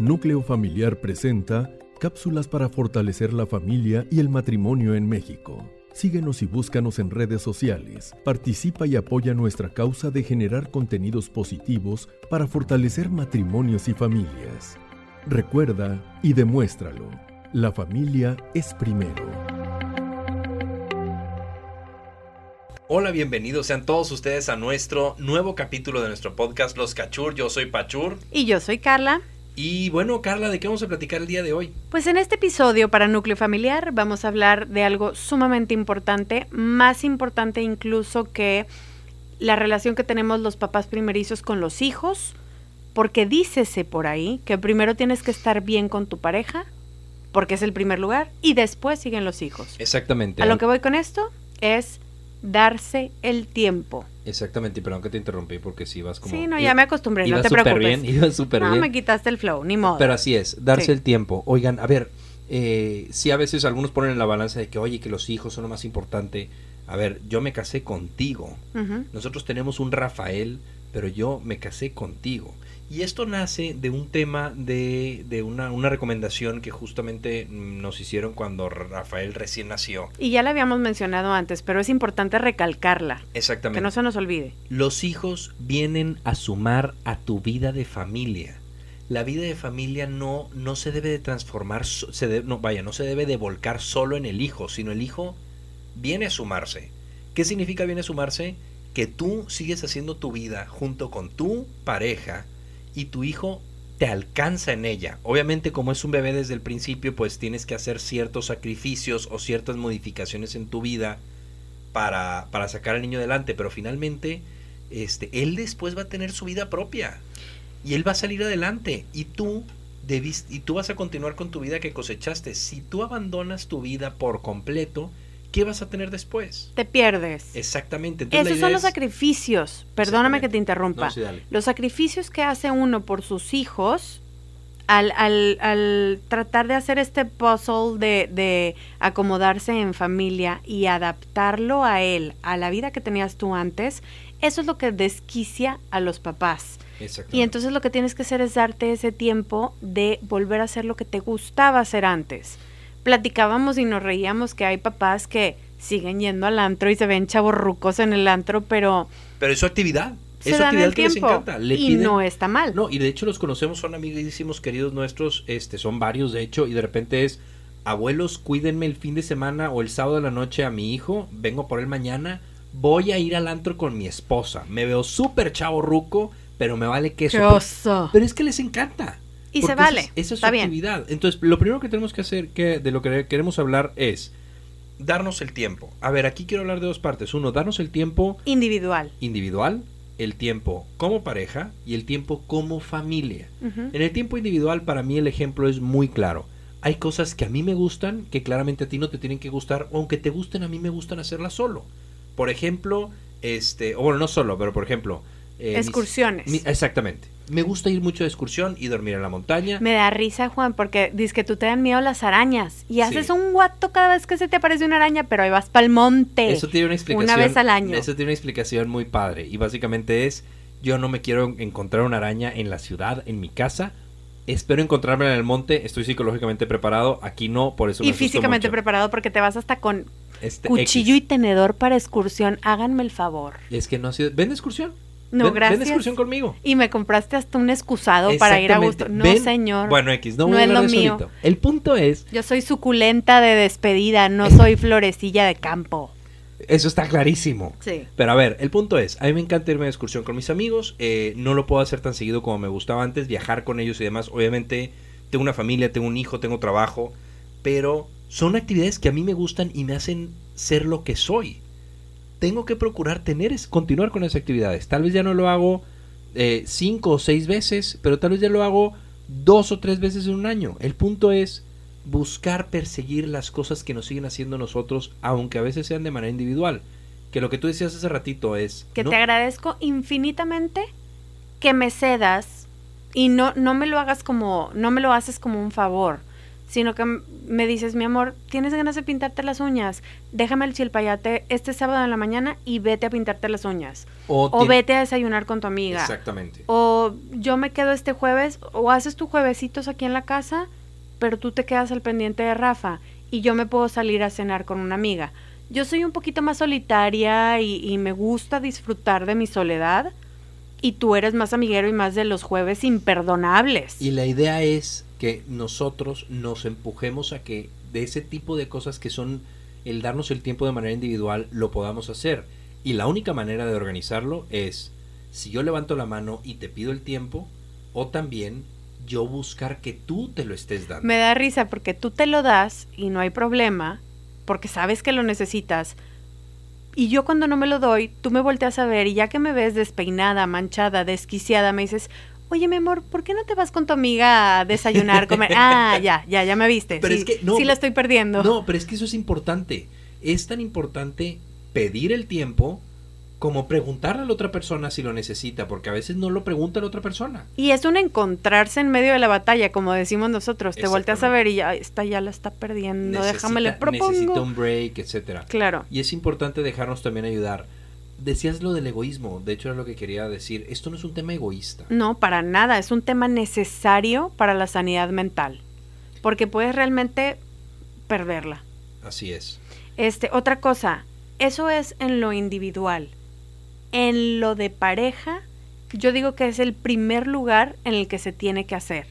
Núcleo Familiar presenta cápsulas para fortalecer la familia y el matrimonio en México. Síguenos y búscanos en redes sociales. Participa y apoya nuestra causa de generar contenidos positivos para fortalecer matrimonios y familias. Recuerda y demuéstralo. La familia es primero. Hola, bienvenidos sean todos ustedes a nuestro nuevo capítulo de nuestro podcast Los Cachur. Yo soy Pachur. Y yo soy Carla. Y bueno, Carla, ¿de qué vamos a platicar el día de hoy? Pues en este episodio para Núcleo Familiar vamos a hablar de algo sumamente importante, más importante incluso que la relación que tenemos los papás primerizos con los hijos, porque dícese por ahí que primero tienes que estar bien con tu pareja, porque es el primer lugar, y después siguen los hijos. Exactamente. A lo que voy con esto es darse el tiempo. Exactamente, y perdón que te interrumpí porque si vas como... Sí, no, ya me acostumbré, no te preocupes. bien, iba súper no, bien. me quitaste el flow, ni modo. Pero así es, darse Sí. el tiempo. Oigan, a ver, eh, sí a veces algunos ponen en la balanza de que, oye, que los hijos son lo más importante. A ver, yo me casé contigo. Nosotros tenemos un Rafael, pero yo me casé contigo. Y esto nace de un tema de, de una, una recomendación que justamente mm, nos hicieron cuando Rafael recién nació. Y ya la habíamos mencionado antes, pero es importante recalcarla, Exactamente. que no se nos olvide. Los hijos vienen a sumar a tu vida de familia. La vida de familia no, no se debe de transformar, se de- no, vaya, no se debe de volcar solo en el hijo, sino el hijo viene a sumarse. ¿Qué significa viene a sumarse? Que tú sigues haciendo tu vida junto con tu pareja y tu hijo te alcanza en ella. Obviamente como es un bebé desde el principio, pues tienes que hacer ciertos sacrificios o ciertas modificaciones en tu vida para, para sacar al niño adelante, pero finalmente este, él después va a tener su vida propia y él va a salir adelante y tú debis- y tú vas a continuar con tu vida que cosechaste. Si tú abandonas tu vida por completo, ¿qué vas a tener después? Te pierdes. Exactamente. Entonces, Esos son los sacrificios. Perdóname que te interrumpa. No, sí, dale. Los sacrificios que hace uno por sus hijos al, al- al tratar de hacer este puzzle de, de acomodarse en familia y adaptarlo a él, a la vida que tenías tú antes, eso es lo que desquicia a los papás. Y entonces lo que tienes que hacer es darte ese tiempo de volver a hacer lo que te gustaba hacer antes. Platicábamos y nos reíamos que hay papás que siguen yendo al antro y se ven chavorrucos en el antro, pero Pero es su actividad. es su actividad que les encanta. Le y piden- no está mal. No, y de hecho los conocemos, son amiguísimos queridos nuestros, este, son varios de hecho, y de repente es, abuelos, cuídenme el fin de semana o el sábado de la noche a mi hijo, vengo por él mañana, voy a ir al antro con mi esposa, me veo súper chavo ruco, pero me vale queso. ¡Qué oso! Pero es que les encanta. Y se vale, Esa es, esa es su está bien. actividad. Entonces, lo primero que tenemos que hacer, que de lo que queremos hablar es darnos el tiempo. A ver, aquí quiero hablar de dos partes. Uno, darnos el tiempo Individual. individual, el tiempo como pareja y el tiempo como familia. En el tiempo individual, para mí el ejemplo es muy claro. Hay cosas que a mí me gustan, que claramente a ti no te tienen que gustar, o aunque te gusten, a mí me gustan hacerlas solo. Por ejemplo, este, o bueno, no solo, pero por ejemplo... eh, mis- Excursiones. mi- exactamente. Me gusta ir mucho de excursión y dormir en la montaña. Me da risa, Juan, porque dices que tú te dan miedo las arañas y haces Sí. un guato cada vez que se te aparece una araña, pero ahí vas pa'l monte. Eso tiene una explicación. Una vez al año. Eso tiene una explicación muy padre. Y básicamente es, yo no me quiero encontrar una araña en la ciudad, en mi casa. Espero encontrarme en el monte. Estoy psicológicamente preparado. Aquí no, por eso me y físicamente mucho. preparado porque te vas hasta con Este, cuchillo y tenedor para excursión. Háganme el favor. Es que no ha sido... ¿Ven de excursión? No, Ven- gracias. Ven excursión conmigo. Y me compraste hasta un excusado para ir a gusto. No, ¿Ven? señor. Bueno, X, no No voy a es lo mío. ahorita. El punto es, Yo soy suculenta de despedida, no soy florecilla de campo. eso está clarísimo. Sí. Pero a ver, el punto es, a mí me encanta irme de excursión con mis amigos, eh, no lo puedo hacer tan seguido como me gustaba antes, viajar con ellos y demás. Obviamente tengo una familia, tengo un hijo, tengo trabajo, pero son actividades que a mí me gustan y me hacen ser lo que soy. Tengo que procurar tener, es, continuar con esas actividades. Tal vez ya no lo hago eh, cinco o seis veces, pero tal vez ya lo hago dos o tres veces en un año. El punto es buscar perseguir las cosas que nos siguen haciendo nosotros, aunque a veces sean de manera individual. Que lo que tú decías hace ratito es... Que no- te agradezco infinitamente que me cedas y no, no me lo hagas como, no me lo haces como un favor, sino que me dices, mi amor, ¿tienes ganas de pintarte las uñas? Déjame el chilpayate este sábado en la mañana y vete a pintarte las uñas. O, vete a desayunar con tu amiga. Exactamente. O yo me quedo este jueves, o haces tus juevesitos aquí en la casa, pero tú te quedas al pendiente de Rafa y yo me puedo salir a cenar con una amiga. Yo soy un poquito más solitaria y, y me gusta disfrutar de mi soledad y tú eres más amiguero y más de los jueves imperdonables. Y la idea es que nosotros nos empujemos a que de ese tipo de cosas que son el darnos el tiempo de manera individual lo podamos hacer. Y la única manera de organizarlo es si yo levanto la mano y te pido el tiempo o también yo buscar que tú te lo estés dando. Me da risa porque tú te lo das y no hay problema, porque sabes que lo necesitas. Y yo cuando no me lo doy, tú me volteas a ver y ya que me ves despeinada, manchada, desquiciada, me dices, oye mi amor, ¿por qué no te vas con tu amiga a desayunar, comer? ah, ya, ya, ya me viste. Pero sí, es que no, sí la estoy perdiendo. No, pero es que eso es importante. Es tan importante pedir el tiempo como preguntarle a la otra persona si lo necesita, porque a veces no lo pregunta la otra persona. Y es un encontrarse en medio de la batalla, como decimos nosotros. Te volteas a ver y ya, esta ya la está perdiendo, déjame le Necesita- propongo. Necesita un break, etcétera. Claro. Y es importante dejarnos también ayudar. Decías lo del egoísmo, de hecho era lo que quería decir. Esto no es un tema egoísta. No, para nada. Es un tema necesario para la sanidad mental. Porque puedes realmente perderla. Así es. Este, otra cosa, eso es en lo individual. En lo de pareja, yo digo que es el primer lugar en el que se tiene que hacer.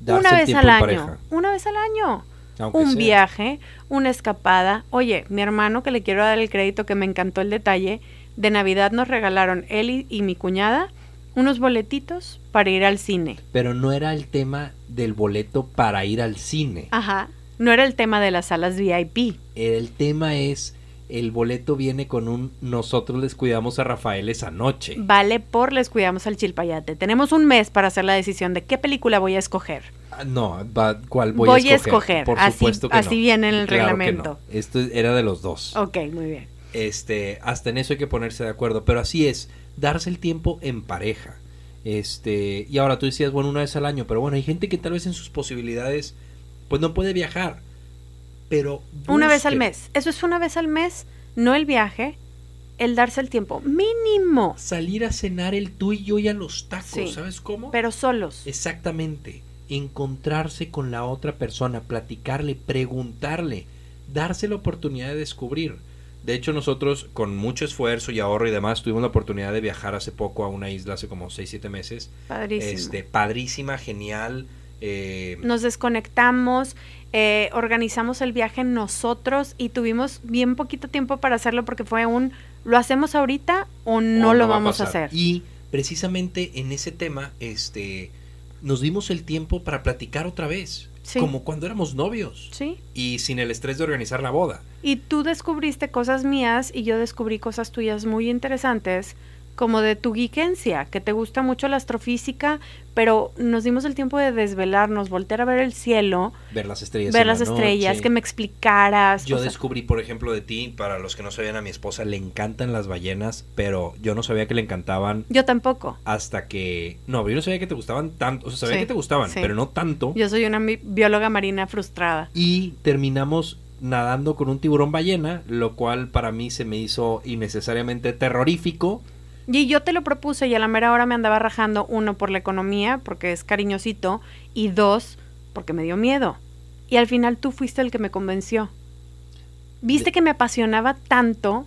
Darse una vez al año. pareja, Una vez al año. aunque un sea. viaje, una escapada. Oye, mi hermano, que le quiero dar el crédito, que me encantó el detalle, de Navidad nos regalaron él y, y mi cuñada unos boletitos para ir al cine. Pero no era el tema del boleto para ir al cine. Ajá. No era el tema de las salas VIP. El tema es, el boleto viene con un nosotros les cuidamos a Rafael esa noche. Vale por les cuidamos al chilpayate. Tenemos un mes para hacer la decisión de qué película voy a escoger. Ah, No, va- ¿cuál voy, Voy a a escoger? escoger, Por así- supuesto que así no. viene en el Claro reglamento. no. Esto era de los dos. Ok, muy bien. Este, hasta en eso hay que ponerse de acuerdo, pero así es, darse el tiempo en pareja. Este, y ahora tú decías, bueno, una vez al año, pero bueno, hay gente que tal vez en sus posibilidades pues no puede viajar. Pero Una vez al mes. Eso es una vez al mes, no el viaje, el darse el tiempo mínimo, Salir a cenar el tú y yo y a los tacos, Sí. ¿sabes cómo? pero solos. Exactamente. Encontrarse con la otra persona, platicarle, preguntarle, darse la oportunidad de descubrir. De hecho, nosotros con mucho esfuerzo y ahorro y demás tuvimos la oportunidad de viajar hace poco a una isla, hace como 6, 7 meses. Padrísimo. Este, padrísima, genial. eh, Nos desconectamos, eh, organizamos el viaje nosotros y tuvimos bien poquito tiempo para hacerlo porque fue un, ¿lo hacemos ahorita o no, o lo va vamos a pasar. hacer? Y precisamente en ese tema, este, nos dimos el tiempo para platicar otra vez. Sí. Como cuando éramos novios. Sí. Y sin el estrés de organizar la boda. Y tú descubriste cosas mías y yo descubrí cosas tuyas muy interesantes, como de tu geekencia, que te gusta mucho la astrofísica, pero nos dimos el tiempo de desvelarnos, voltear a ver el cielo, Ver las estrellas. ver la las estrellas, noche. que me explicaras. Yo descubrí, por ejemplo, de ti, para los que no sabían, a mi esposa le encantan las ballenas, pero yo no sabía que le encantaban yo tampoco. hasta que... No, yo no sabía que te gustaban tanto, o sea, sabía Sí, que te gustaban, sí. pero no tanto. Yo soy una bióloga marina frustrada. Y terminamos nadando con un tiburón ballena, lo cual para mí se me hizo innecesariamente terrorífico. Y yo te lo propuse y a la mera hora me andaba rajando, uno, por la economía, porque es cariñosito, y dos, porque me dio miedo. Y al final tú fuiste el que me convenció. Viste De- que me apasionaba tanto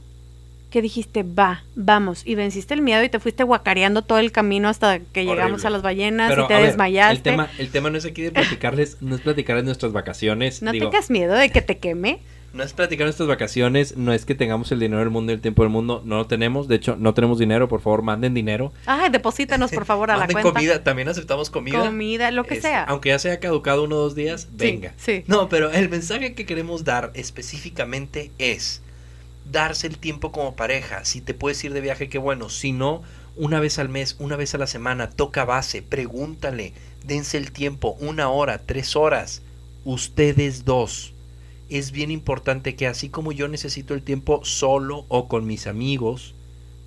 que dijiste, va, vamos, y venciste el miedo y te fuiste guacareando todo el camino hasta que llegamos a las ballenas Pero, y te ver, desmayaste. el, tema, el tema no es aquí de platicarles, no es platicarles nuestras vacaciones. ¿No digo, tengas miedo de que te queme? No es platicar nuestras vacaciones, no es que tengamos el dinero del mundo y el tiempo del mundo, no lo tenemos, de hecho no tenemos dinero, por favor manden dinero. Ay, deposítanos por favor a la Manden cuenta. comida, también aceptamos comida. Comida, lo que sea. Aunque ya se haya caducado uno o dos días, Sí, venga. sí. No, pero el mensaje que queremos dar específicamente es darse el tiempo como pareja. Si te puedes ir de viaje, qué bueno. Si no, una vez al mes, una vez a la semana, toca base, pregúntale, dense el tiempo, una hora, tres horas, ustedes dos. Es bien importante que así como yo necesito el tiempo solo o con mis amigos,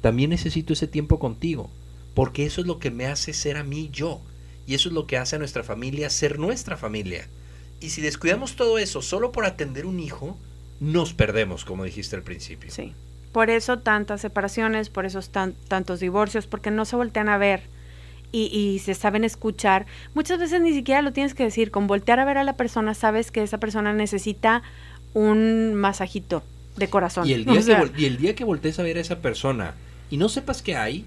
también necesito ese tiempo contigo, porque eso es lo que me hace ser a mí yo, y eso es lo que hace a nuestra familia ser nuestra familia. Y si descuidamos todo eso solo por atender un hijo, nos perdemos, como dijiste al principio. Sí. Por eso tantas separaciones, por eso tan, tantos divorcios, porque no se voltean a ver y, y, se saben escuchar. Muchas veces ni siquiera lo tienes que decir, con voltear a ver a la persona sabes que esa persona necesita un masajito de corazón. Y el día, que, y el día que voltees a ver a esa persona y no sepas qué hay,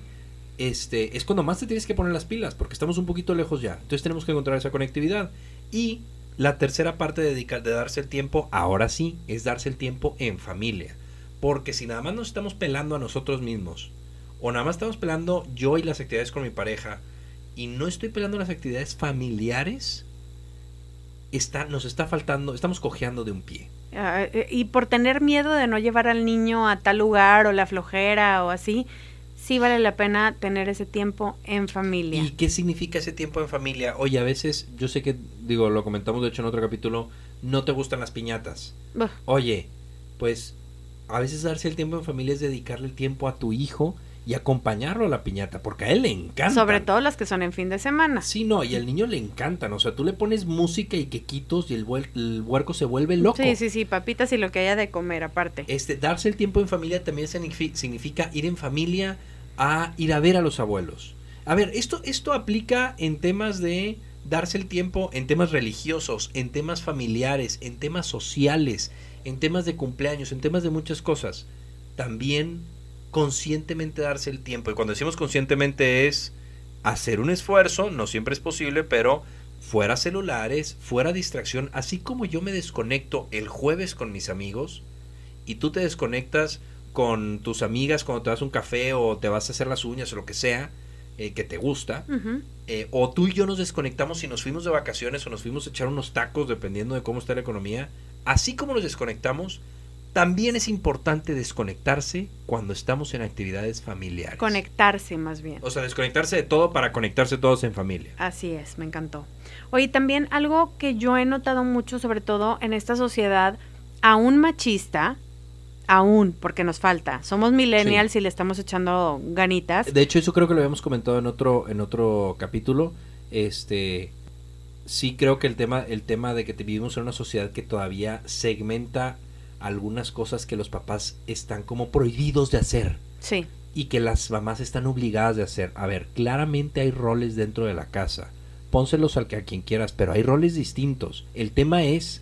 este, es cuando más te tienes que poner las pilas, porque estamos un poquito lejos ya. Entonces tenemos que encontrar esa conectividad. Y la tercera parte de, dedicar, de darse el tiempo, ahora sí, es darse el tiempo en familia. Porque si nada más nos estamos pelando a nosotros mismos, o nada más estamos pelando yo y las actividades con mi pareja, y no estoy pelando las actividades familiares, está, nos está faltando, estamos cojeando de un pie. Ah, eh, y por tener miedo de no llevar al niño a tal lugar o la flojera o así, sí vale la pena tener ese tiempo en familia. ¿Y qué significa ese tiempo en familia? Oye, a veces, yo sé que, digo, lo comentamos de hecho en otro capítulo, no te gustan las piñatas. Oye, pues a veces darse el tiempo en familia es dedicarle el tiempo a tu hijo y acompañarlo a la piñata, porque a él le encanta. Sobre todo las que son en fin de semana. Sí, no, y al niño le encantan, o sea, tú le pones música y quequitos y el, el huerco se vuelve loco. Sí, sí, sí, papitas y lo que haya de comer aparte. Este, darse el tiempo en familia también significa ir en familia a ir a ver a los abuelos. A ver, esto, esto aplica en temas de darse el tiempo, en temas religiosos, en temas familiares, en temas sociales, en temas de cumpleaños, en temas de muchas cosas. También conscientemente darse el tiempo. Y cuando decimos conscientemente es hacer un esfuerzo, no siempre es posible, pero fuera celulares, fuera distracción, así como yo me desconecto el jueves con mis amigos y tú te desconectas con tus amigas cuando te das un café o te vas a hacer las uñas o lo que sea eh, que te gusta, eh, o tú y yo nos desconectamos y nos fuimos de vacaciones o nos fuimos a echar unos tacos dependiendo de cómo está la economía, así como nos desconectamos, también es importante desconectarse cuando estamos en actividades familiares. Conectarse más bien. O sea, desconectarse de todo para conectarse todos en familia. Así es, me encantó. Oye, también algo que yo he notado mucho, sobre todo en esta sociedad aún machista, aún, porque nos falta. Somos millennials y le estamos echando ganitas. De hecho, eso creo que lo habíamos comentado en otro, en otro capítulo. Este sí creo que el tema, el tema de que vivimos en una sociedad que todavía segmenta algunas cosas que los papás están como prohibidos de hacer. Sí. Y que las mamás están obligadas de hacer. A ver, claramente hay roles dentro de la casa. Pónselos al que a quien quieras, pero hay roles distintos. El tema es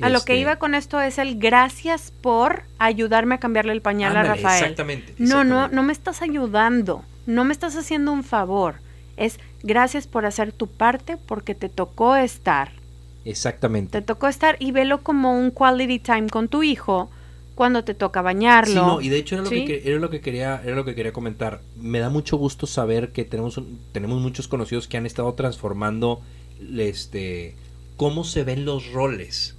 a lo que este iba con esto es el gracias por ayudarme a cambiarle el pañal a Rafael. Exactamente, No, no, no me estás ayudando, no me estás haciendo un favor. Es gracias por hacer tu parte porque te tocó estar. Exactamente. Te tocó estar y velo como un quality time con tu hijo cuando te toca bañarlo. Sí, no, y de hecho era lo, que, era lo que quería era lo que quería comentar. Me da mucho gusto saber que tenemos tenemos muchos conocidos que han estado transformando este cómo se ven los roles.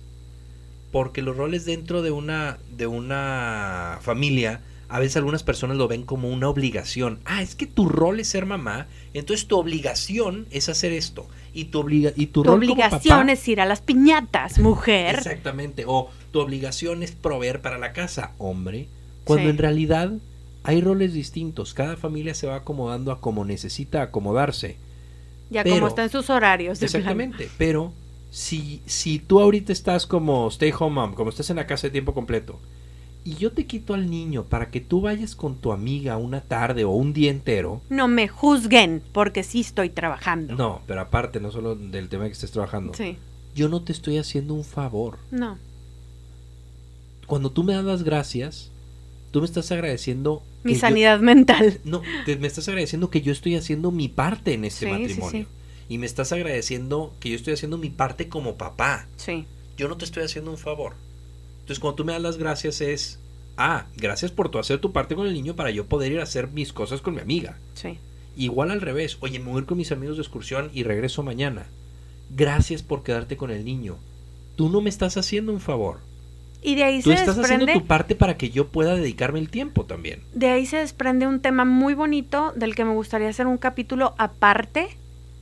Porque los roles dentro de una de una familia a veces algunas personas lo ven como una obligación. Ah, es que tu rol es ser mamá, entonces tu obligación es hacer esto. Y tu, obliga y tu, obligación es ir a las piñatas, mujer. Exactamente. O tu obligación es proveer para la casa, hombre. Cuando en realidad hay roles distintos. Cada familia se va acomodando a como necesita acomodarse. Ya como están sus horarios. exactamente. Pero si, si tú ahorita estás como stay home mom, como estás en la casa de tiempo completo, y yo te quito al niño para que tú vayas con tu amiga una tarde o un día entero. No me juzguen porque sí estoy trabajando. No, pero aparte, no solo del tema que estés trabajando. Sí. Yo no te estoy haciendo un favor. No. Cuando tú me das las gracias, tú me estás agradeciendo. Mi sanidad mental. No, me estás agradeciendo que yo estoy haciendo mi parte en este matrimonio. Y me estás agradeciendo que yo estoy haciendo mi parte como papá. Sí. Yo no te estoy haciendo un favor. Entonces, cuando tú me das las gracias es, ah, gracias por tu hacer tu parte con el niño para yo poder ir a hacer mis cosas con mi amiga. Sí. Igual al revés, oye, me voy a ir con mis amigos de excursión y regreso mañana. Gracias por quedarte con el niño. Tú no me estás haciendo un favor. Y de ahí Tú estás haciendo tu parte para que yo pueda dedicarme el tiempo también. De ahí se desprende un tema muy bonito del que me gustaría hacer un capítulo aparte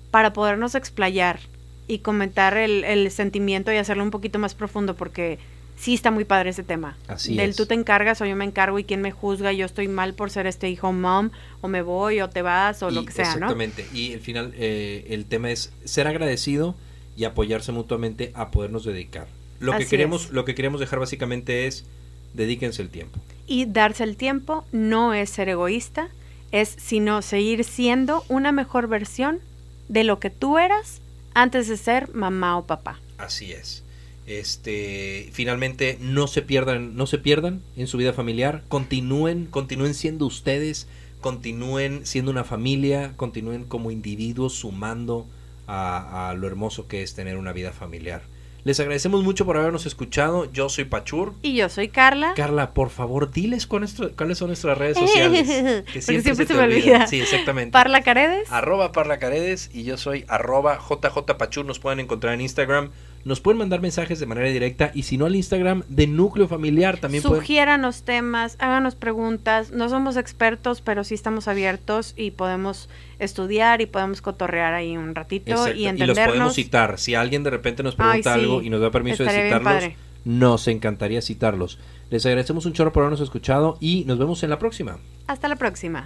para podernos explayar y comentar el, el sentimiento y hacerlo un poquito más profundo porque sí está muy padre ese tema. Así Del tú te encargas o yo me encargo y quién me juzga, yo estoy mal por ser este hijo mom, o me voy, o te vas, o lo que sea, exactamente. ¿no? Y al final eh, el tema es ser agradecido y apoyarse mutuamente a podernos dedicar. Lo que queremos, es. lo que queremos dejar básicamente es dedíquense el tiempo. Y darse el tiempo no es ser egoísta, es sino seguir siendo una mejor versión de lo que tú eras antes de ser mamá o papá. Así es. Este, finalmente no se pierdan, no se pierdan en su vida familiar, continúen, continúen siendo ustedes, continúen siendo una familia, continúen como individuos sumando a, a lo hermoso que es tener una vida familiar. Les agradecemos mucho por habernos escuchado. Yo soy Pachur. Y yo soy Carla. Carla, por favor, diles cuál es- cuáles son nuestras redes sociales. Porque siempre se te me olvida. olvida. Sí, exactamente. Parla Caredes. Arroba Parla Caredes y yo soy arroba JJ Pachur. Nos pueden encontrar en Instagram. Nos pueden mandar mensajes de manera directa y si no al Instagram de Núcleo Familiar también pueden... Sugiéranos temas, háganos preguntas. No somos expertos, pero sí estamos abiertos y podemos estudiar y podemos cotorrear ahí un ratito Exacto, y los entendernos. podemos citar. Si alguien de repente nos Ay, pregunta sí. algo y nos da permiso de citarlos, nos encantaría citarlos. Les agradecemos un chorro por habernos escuchado y nos vemos en la próxima. Hasta la próxima.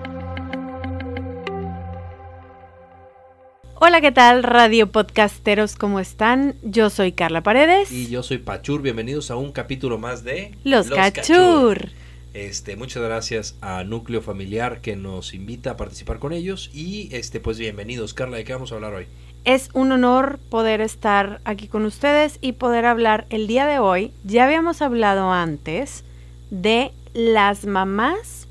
Hola, ¿qué tal? Radio Podcasteros, ¿cómo están? Yo soy Carla Paredes. Y yo soy Pachur. Bienvenidos a un capítulo más de Los, Cachur. Este, muchas gracias a Núcleo Familiar que nos invita a participar con ellos y este pues bienvenidos. Carla, ¿de qué vamos a hablar hoy? Es un honor poder estar aquí con ustedes y poder hablar el día de hoy. Ya habíamos hablado antes de las mamás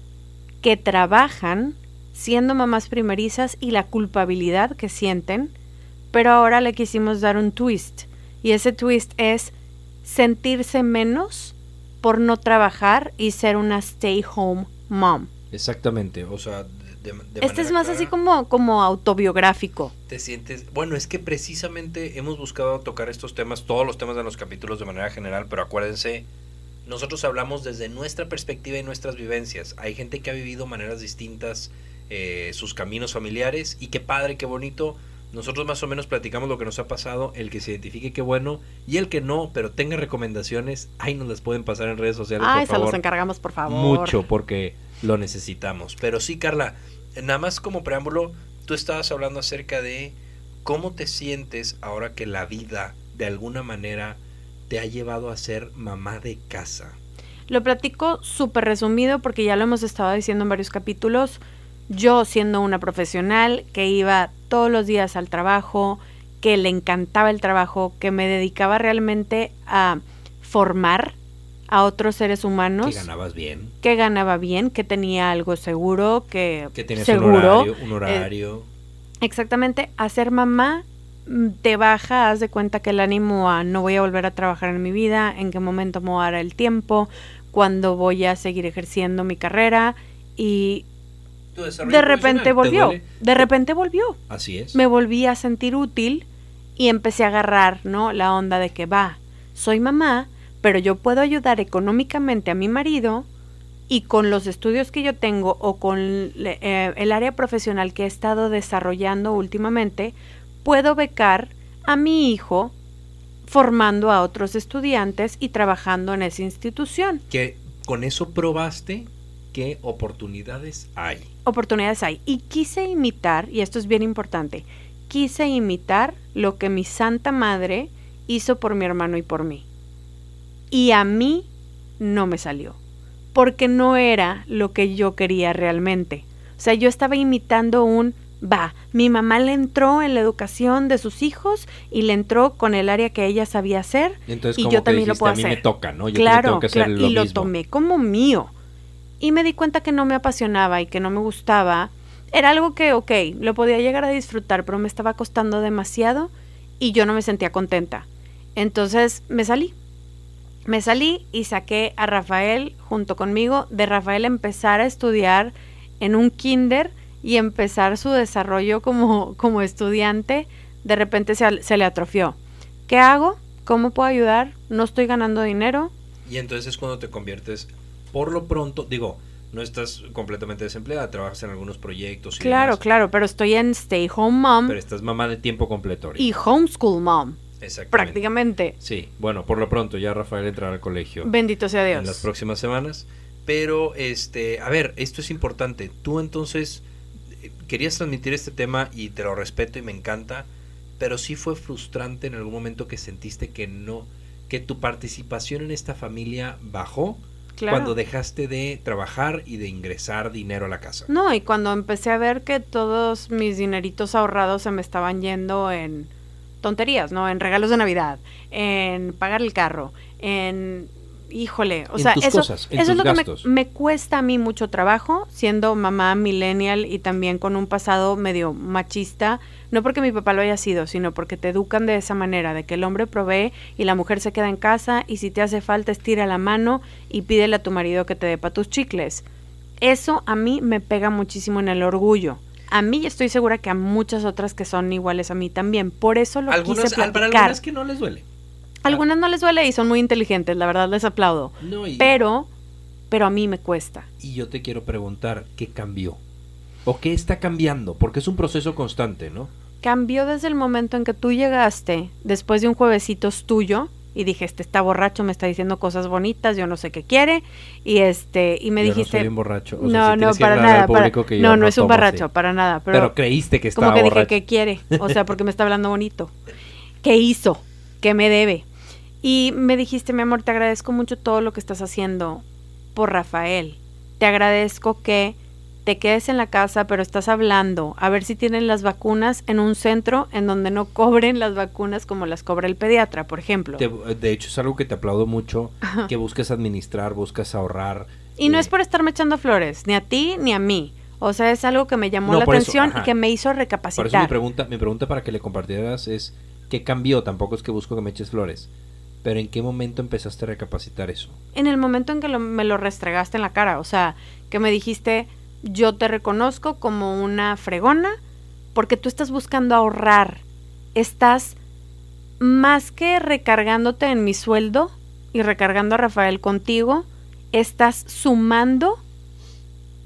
que trabajan siendo mamás primerizas y la culpabilidad que sienten, pero ahora le quisimos dar un twist. Y ese twist es sentirse menos por no trabajar y ser una stay home mom. Exactamente, o sea, de, de Este es más clara, así como, como autobiográfico. te sientes, bueno, es que precisamente hemos buscado tocar estos temas, todos los temas de los capítulos de manera general, pero acuérdense, nosotros hablamos desde nuestra perspectiva y nuestras vivencias. Hay gente que ha vivido maneras distintas eh, sus caminos familiares y qué padre, qué bonito. Nosotros más o menos platicamos lo que nos ha pasado, el que se identifique qué bueno y el que no, pero tenga recomendaciones, ahí nos las pueden pasar en redes sociales, Ay, por se los encargamos, por favor. Mucho, porque lo necesitamos. Pero sí, Carla, nada más como preámbulo, tú estabas hablando acerca de cómo te sientes ahora que la vida, de alguna manera, te ha llevado a ser mamá de casa. Lo platico súper resumido porque ya lo hemos estado diciendo en varios capítulos. Yo siendo una profesional que iba todos los días al trabajo, que le encantaba el trabajo, que me dedicaba realmente a formar a otros seres humanos, Que ganabas bien, que ganaba bien, que tenía algo seguro, que, que tenías seguro, un horario, un eh, horario. Exactamente, a ser mamá mm, te baja, haz de cuenta que el ánimo a no voy a volver a trabajar en mi vida, en qué momento me voy a dar el tiempo, cuándo voy a seguir ejerciendo mi carrera y Tu desarrollo de repente profesional, ¿te volvió, de repente volvió. Así es. Me volví a sentir útil y empecé a agarrar, ¿no? La onda de que va, soy mamá, pero yo puedo ayudar económicamente a mi marido y con los estudios que yo tengo o con eh, el área profesional que he estado desarrollando últimamente, puedo becar a mi hijo formando a otros estudiantes y trabajando en esa institución. Que con eso probaste qué oportunidades hay. oportunidades hay. Y quise imitar, y esto es bien importante, quise imitar lo que mi Santa Madre hizo por mi hermano y por mí. Y a mí no me salió, porque no era lo que yo quería realmente. O sea, yo estaba imitando un, va, mi mamá le entró en la educación de sus hijos y le entró con el área que ella sabía hacer. Entonces, Y yo que también lo puedo a mí hacer. me toca, ¿no? Yo claro, también tengo que hacer claro, lo y lo tomé como mío. Y me di cuenta que no me apasionaba y que no me gustaba. Era algo que, ok, lo podía llegar a disfrutar, pero me estaba costando demasiado y yo no me sentía contenta. Entonces me salí. Me salí y saqué a Rafael junto conmigo. De Rafael empezar a estudiar en un kinder y empezar su desarrollo como, como estudiante de repente se, se le atrofió. ¿Qué hago? ¿Cómo puedo ayudar? No estoy ganando dinero. Y entonces es cuando te conviertes, por lo pronto, digo, no estás completamente desempleada, trabajas en algunos proyectos. Y claro, demás, claro, pero estoy en stay home mom Pero estás mamá de tiempo completo. ahorita. y homeschool mom, Exactamente. prácticamente. Sí, bueno, por lo pronto ya Rafael entrará al colegio Bendito sea en las Dios. próximas semanas. Pero, este, a ver, esto es importante. Tú entonces querías transmitir este tema y te lo respeto y me encanta, pero sí fue frustrante en algún momento que sentiste que no, que tu participación en esta familia bajó Claro. cuando dejaste de trabajar y de ingresar dinero a la casa. No, y cuando empecé a ver que todos mis dineritos ahorrados se me estaban yendo en tonterías, ¿no? En regalos de Navidad, en pagar el carro, en... Híjole, o En sea, tus eso, cosas, en eso es lo que me, cuesta a mí mucho trabajo, siendo mamá millennial y también con un pasado medio machista, no porque mi papá lo haya sido, sino porque te educan de esa manera, de que el hombre provee y la mujer se queda en casa y si te hace falta estira la mano y pídele a tu marido que te dé para tus chicles. Eso a mí me pega muchísimo en el orgullo. A mí estoy segura que a muchas otras que son iguales a mí también. Por eso lo Algunas, quise al- para platicar. algunas que no les duele. Algunas no les duele y son muy inteligentes, la verdad les aplaudo. No, y, Pero, pero a mí me cuesta. y yo te quiero preguntar, ¿qué cambió? ¿O qué está cambiando? Porque es un proceso constante, ¿no? Cambió desde el momento en que tú llegaste, después de un juevesitos tuyo, y dije, este está borracho, me está diciendo cosas bonitas, yo no sé qué quiere, y este, y me Yo dijiste... no soy un borracho. O sea, no, para nada. para- público que yo no, no es un borracho, así. para nada. Pero, Pero, creíste que estaba como que dije. ¿qué quiere? O sea, porque me está hablando bonito. ¿Qué hizo? ¿Qué me debe? Y me dijiste, mi amor, te agradezco mucho todo lo que estás haciendo por Rafael. Te agradezco que te quedes en la casa, pero estás hablando a ver si tienen las vacunas en un centro en donde no cobren las vacunas como las cobra el pediatra, por ejemplo. Te- de hecho, es algo que te aplaudo mucho, que buscas administrar, buscas ahorrar. Y no eh, es por estarme echando flores, ni a ti ni a mí. O sea, es algo que me llamó No, la eso, atención y que me hizo Por eso mi recapacitar. pregunta, mi pregunta para que le compartieras es, ¿qué cambió? Tampoco es que busco que me eches flores. Pero ¿en qué momento empezaste a recapacitar eso? en el momento en que lo- me lo restregaste en la cara, o sea, que me dijiste, yo te reconozco como una fregona porque tú estás buscando ahorrar, estás más que recargándote en mi sueldo y recargando a Rafael contigo, estás sumando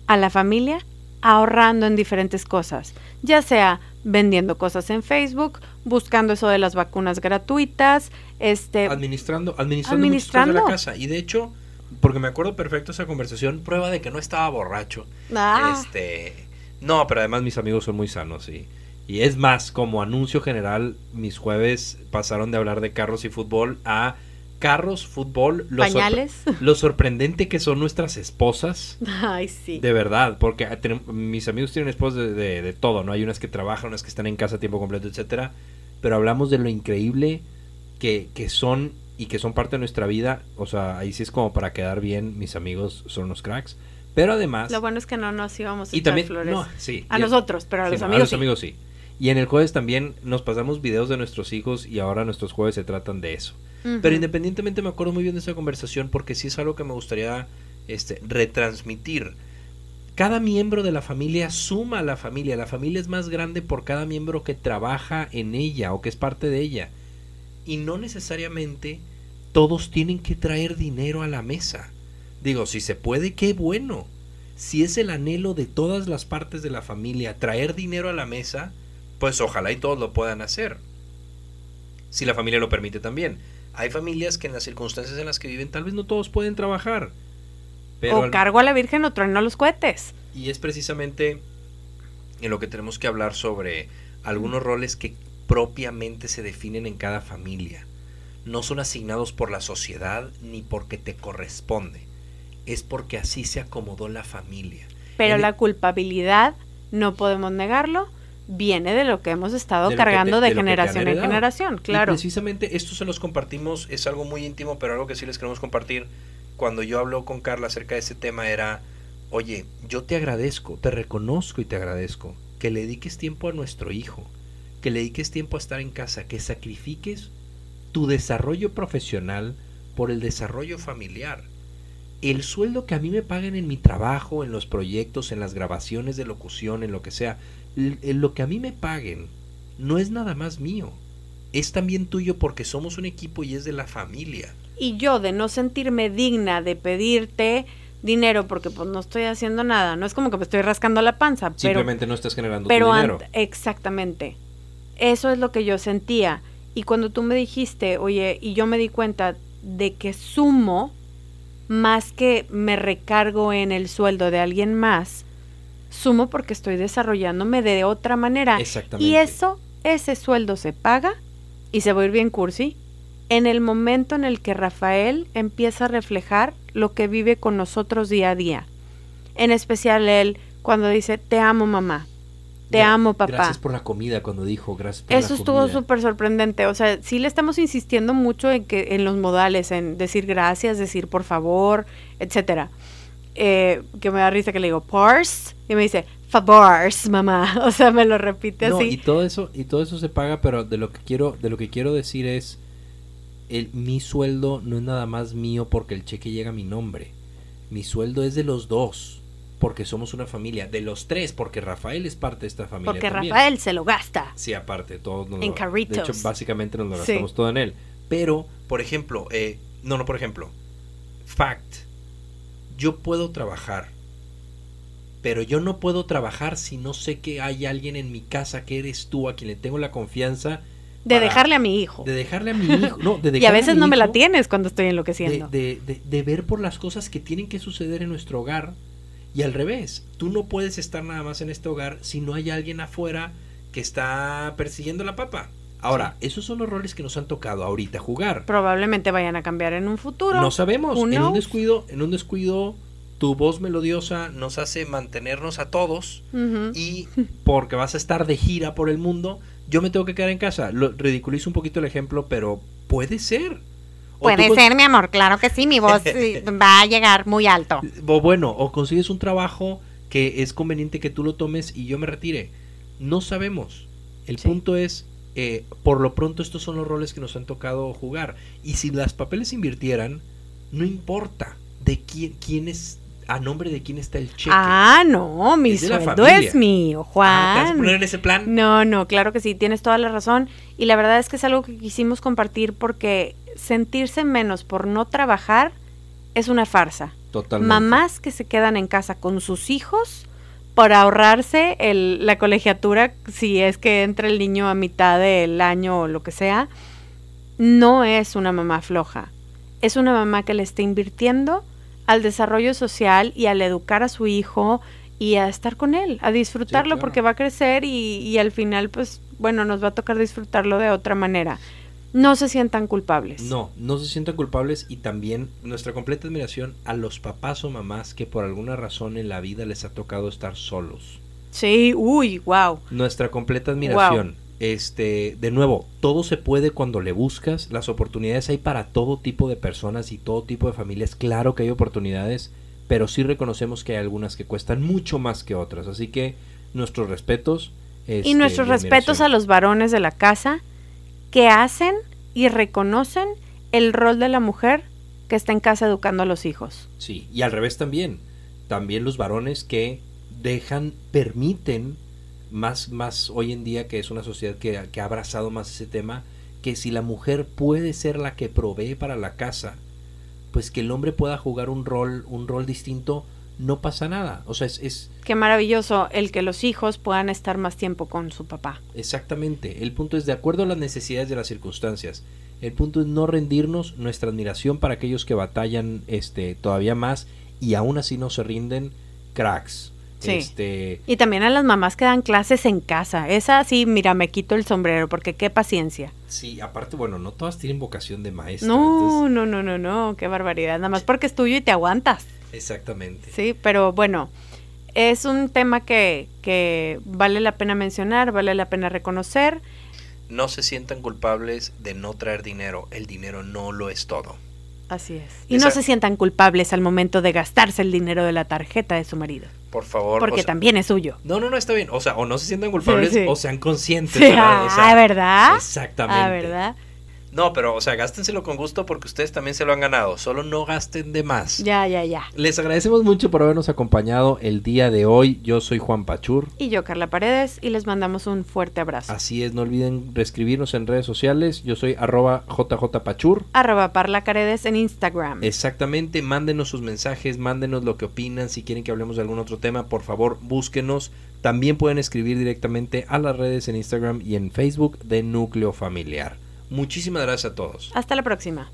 a la familia ahorrando en diferentes cosas, ya sea vendiendo cosas en Facebook, buscando eso de las vacunas gratuitas, este Administrando, administrando, cosas de Administrando. la casa. Y de hecho, porque me acuerdo perfecto esa conversación, prueba de que no estaba borracho. ah, Este, no, pero además mis amigos son muy sanos y, y es más, como anuncio general, mis jueves pasaron de hablar de carros y fútbol a carros, fútbol, lo, sorpre- pañales. lo sorprendente que son nuestras esposas. Ay, sí. De verdad, porque tenem- mis amigos tienen esposas de, de- de todo, ¿no? Hay unas que trabajan, unas que están en casa a tiempo completo, etcétera. Pero hablamos de lo increíble que, que son y que son parte de nuestra vida. O sea, ahí sí es como para quedar bien, mis amigos son los cracks. Pero además... Lo bueno es que no nos íbamos a y echar también... flores. No, sí. a nosotros, pero a sí, los no, amigos. a los sí. amigos sí. Y en el jueves también nos pasamos videos de nuestros hijos y ahora nuestros jueves se tratan de eso. Pero independientemente me acuerdo muy bien de esa conversación porque sí es algo que me gustaría este, retransmitir. Cada miembro de la familia suma a la familia. La familia es más grande por cada miembro que trabaja en ella o que es parte de ella. Y no necesariamente todos tienen que traer dinero a la mesa. Digo, si se puede, qué bueno. Si es el anhelo de todas las partes de la familia traer dinero a la mesa, pues ojalá y todos lo puedan hacer. Si la familia lo permite también. Hay familias que en las circunstancias en las que viven tal vez no todos pueden trabajar. Pero o al- cargo a la Virgen o trueno los cohetes. y es precisamente en lo que tenemos que hablar sobre algunos roles que propiamente se definen en cada familia. No son asignados por la sociedad ni porque te corresponde. Es porque así se acomodó la familia. Pero En- la culpabilidad, no podemos negarlo, viene de lo que hemos estado De te- cargando de generación en generación, Y claro. precisamente esto se los compartimos, es algo muy íntimo, pero algo que sí les queremos compartir. Cuando yo hablo con Carla acerca de este tema era, oye, yo te agradezco, te reconozco y te agradezco que le dediques tiempo a nuestro hijo, que le dediques tiempo a estar en casa, que sacrifiques tu desarrollo profesional por el desarrollo familiar. El sueldo que a mí me pagan en mi trabajo, en los proyectos, en las grabaciones de locución, en lo que sea, en lo que a mí me paguen no es nada más mío. Es también tuyo porque somos un equipo y es de la familia. Y yo de no sentirme digna de pedirte dinero porque pues no estoy haciendo nada, no es como que me estoy rascando la panza, pero Simplemente no estás generando pero tu dinero. exactamente. Eso es lo que yo sentía. Y cuando tú me dijiste, oye, y yo me di cuenta de que sumo más que me recargo en el sueldo de alguien más, sumo porque estoy desarrollándome de otra manera. Exactamente. Y eso, ese sueldo se paga, y se va a ir bien cursi, en el momento en el que Rafael empieza a reflejar lo que vive con nosotros día a día. En especial él cuando dice, te amo mamá, te amo papá. Gracias por la comida cuando dijo, gracias por Eso la estuvo súper sorprendente. O sea, sí le estamos insistiendo mucho en que en los modales, en decir gracias, decir por favor, etcétera. Eh, que me da risa que le digo pars y me dice favors, mamá. O sea, me lo repite No, así. y todo eso y todo eso se paga, pero de lo que quiero de lo que quiero decir es el mi sueldo no es nada más mío porque el cheque llega a mi nombre. Mi sueldo es de los dos porque somos una familia, de los tres porque Rafael es parte de esta familia porque también. Rafael se lo gasta. Sí, aparte, todos nos En lo- carritos. De hecho, básicamente nos lo Sí. gastamos todo en él. Pero, por ejemplo, eh, no, no, por ejemplo, fact, yo puedo trabajar, pero yo no puedo trabajar si no sé que hay alguien en mi casa que eres tú, a quien le tengo la confianza De para- dejarle a mi hijo. de dejarle a mi hijo, no, de y a veces no me la tienes cuando estoy enloqueciendo. de, de- de ver por las cosas que tienen que suceder en nuestro hogar y al revés, tú no puedes estar nada más en este hogar si no hay alguien afuera que está persiguiendo la papa. Ahora, esos son los roles que nos han tocado ahorita jugar. Probablemente vayan a cambiar en un futuro. No sabemos, en un descuido, en un descuido tu voz melodiosa nos hace mantenernos a todos y porque vas a estar de gira por el mundo, yo me tengo que quedar en casa. Lo ridiculizo un poquito el ejemplo, pero puede ser. O Puede ser, mi amor, claro que sí, mi voz va a llegar muy alto. O bueno, o consigues un trabajo que es conveniente que tú lo tomes y yo me retire. No sabemos. El Sí. punto es, eh, por lo pronto estos son los roles que nos han tocado jugar. Y si las papeles invirtieran, no importa de quién, quién es, a nombre de quién está el cheque. Ah, no, mi Es sueldo es mío, Ah, ¿te vas a Juan. poner en ese plan? No, no, claro que sí, tienes toda la razón. Y la verdad es que es algo que quisimos compartir porque sentirse menos por no trabajar es una farsa. Totalmente. Mamás que se quedan en casa con sus hijos por ahorrarse el- la colegiatura si es que entra el niño a mitad del año o lo que sea, no es una mamá floja. Es una mamá que le está invirtiendo al desarrollo social y al educar a su hijo y a estar con él, a disfrutarlo claro. porque va a crecer y, y al final, pues, bueno, nos va a tocar disfrutarlo de otra manera. No se sientan culpables. No, no se sientan culpables y también nuestra completa admiración a los papás o mamás que por alguna razón en la vida les ha tocado estar solos. Sí, uy, wow. Nuestra completa admiración. Este, de nuevo, todo se puede cuando le buscas, las oportunidades hay para todo tipo de personas y todo tipo de familias. Claro que hay oportunidades, pero sí reconocemos que hay algunas que cuestan mucho más que otras. Así que nuestros respetos. y este, nuestros respetos a los varones de la casa que hacen y reconocen el rol de la mujer que está en casa educando a los hijos. Sí, y al revés también. También los varones que dejan, permiten, más, más hoy en día que es una sociedad que, que ha abrazado más ese tema, que si la mujer puede ser la que provee para la casa, pues que el hombre pueda jugar un rol, un rol distinto, no pasa nada. O sea, es, es Qué maravilloso el que los hijos puedan estar más tiempo con su papá. exactamente. El punto es de acuerdo a las necesidades de las circunstancias. El punto es no rendirnos, nuestra admiración para aquellos que batallan este todavía más y aún así no se rinden, cracks. Sí. Este, Y también a las mamás que dan clases en casa. Esa sí, mira, me quito el sombrero porque qué paciencia. sí, aparte, bueno, no todas tienen vocación de maestra. No, entonces- no, no, no, no, qué barbaridad. Nada más porque es tuyo y te aguantas. exactamente. Sí, pero bueno, es un tema que, que vale la pena mencionar, vale la pena reconocer. No se sientan culpables de no traer dinero. El dinero no lo es todo. Así es. Y no se sientan culpables al momento de gastarse el dinero de la tarjeta de su marido, Por favor. porque o sea- también es suyo. No, no, no, está bien. O sea, o no se sientan culpables Sí, sí. o sean conscientes. Sí, ¿verdad? O sea, ah, ¿verdad? Exactamente. Ah, ¿verdad? No, pero, o sea, gástenselo con gusto porque ustedes también se lo han ganado. Solo no gasten de más. Ya, ya, ya. Les agradecemos mucho por habernos acompañado el día de hoy. Yo soy Juan Pachur. Y yo, Carla Paredes, y les mandamos un fuerte abrazo. Así es, no olviden escribirnos en redes sociales. Yo soy arroba jjpachur. Arroba parlacaredes en Instagram. Exactamente, mándenos sus mensajes, mándenos lo que opinan. Si quieren que hablemos de algún otro tema, por favor, búsquenos. También pueden escribir directamente a las redes en Instagram y en Facebook de Núcleo Familiar. Muchísimas gracias a todos. Hasta la próxima.